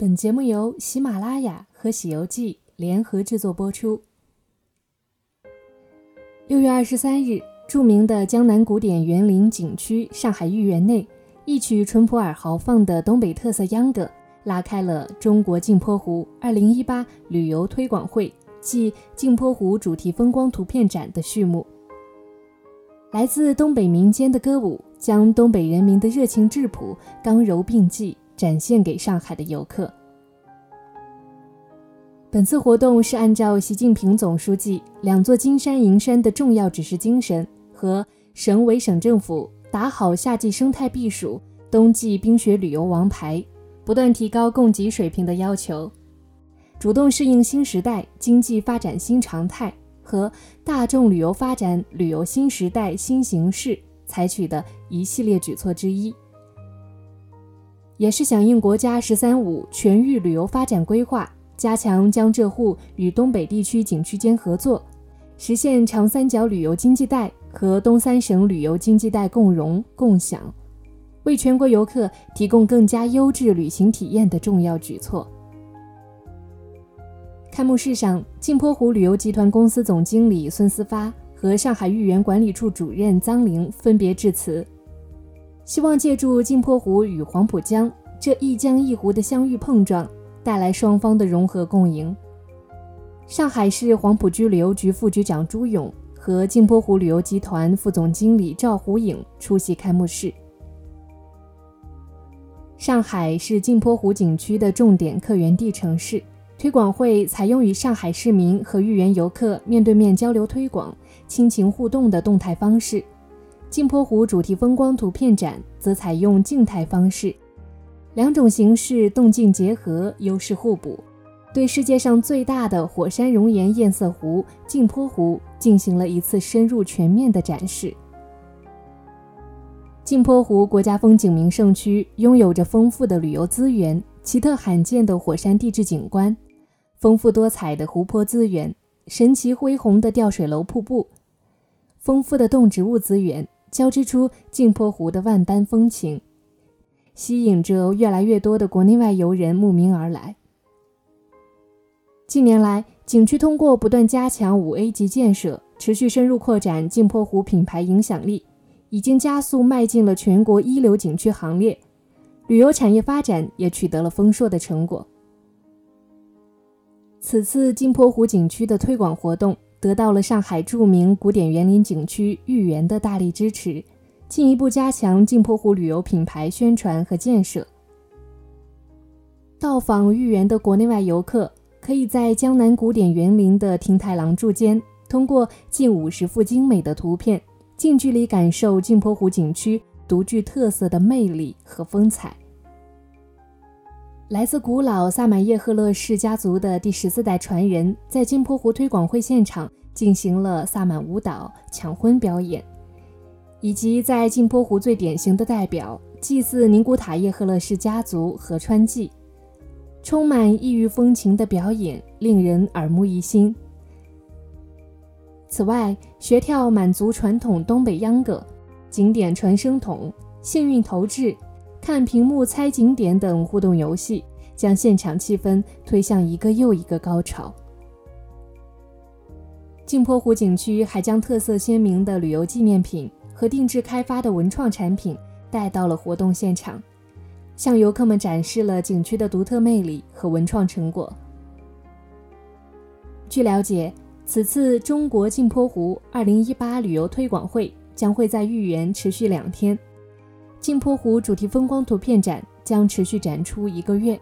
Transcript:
本节目由喜马拉雅和《喜游记》联合制作播出。六月二十三日，著名的江南古典园林景区上海豫园内，一曲淳朴而豪放的东北特色秧歌，拉开了中国镜泊湖二零一八旅游推广会暨镜泊湖主题风光图片展的序幕。来自东北民间的歌舞，将东北人民的热情质朴、刚柔并济。展现给上海的游客。本次活动是按照习近平总书记“两座金山银山”的重要指示精神和省委省政府打好夏季生态避暑、冬季冰雪旅游王牌，不断提高供给水平的要求，主动适应新时代经济发展新常态和大众旅游发展旅游新时代新形势采取的一系列举措之一。也是响应国家“十三五”全域旅游发展规划，加强江浙沪与东北地区景区间合作，实现长三角旅游经济带和东三省旅游经济带共融共享，为全国游客提供更加优质旅行体验的重要举措。开幕式上，镜泊湖旅游集团公司总经理孙思发和上海豫园管理处主任臧玲分别致辞。希望借助镜泊湖与黄浦江这一江一湖的相遇碰撞，带来双方的融合共赢。上海市黄浦区旅游局副局长朱勇和镜泊湖旅游集团副总经理赵虎颖出席开幕式。上海是镜泊湖景区的重点客源地城市，推广会采用与上海市民和豫园游客面对面交流推广、亲情互动的动态方式。镜泊湖主题风光图片展则采用静态方式，两种形式动静结合，优势互补，对世界上最大的火山熔岩堰塞湖镜泊湖进行了一次深入全面的展示。镜泊湖国家风景名胜区拥有着丰富的旅游资源、奇特罕见的火山地质景观、丰富多彩的湖泊资源、神奇恢宏的吊水楼瀑布、丰富的动植物资源。交织出镜泊湖的万般风情，吸引着越来越多的国内外游人慕名而来。近年来，景区通过不断加强五 A 级建设，持续深入扩展镜泊湖品牌影响力，已经加速迈进了全国一流景区行列，旅游产业发展也取得了丰硕的成果。此次镜泊湖景区的推广活动。得到了上海著名古典园林景区豫园的大力支持，进一步加强镜泊湖旅游品牌宣传和建设。到访豫园的国内外游客，可以在江南古典园林的亭台廊柱间，通过近五十幅精美的图片，近距离感受镜泊湖景区独具特色的魅力和风采。来自古老萨满叶赫勒氏家族的第十四代传人，在镜泊湖推广会现场进行了萨满舞蹈、抢婚表演，以及在镜泊湖最典型的代表祭祀宁古塔叶赫勒氏家族河川祭，充满异域风情的表演令人耳目一新。此外，学跳满族传统东北秧歌、景点传声筒、幸运投掷。看屏幕猜景点等互动游戏，将现场气氛推向一个又一个高潮。镜泊湖景区还将特色鲜明的旅游纪念品和定制开发的文创产品带到了活动现场，向游客们展示了景区的独特魅力和文创成果。据了解，此次中国镜泊湖2018旅游推广会将会在豫园持续两天。镜泊湖主题风光图片展将持续展出一个月。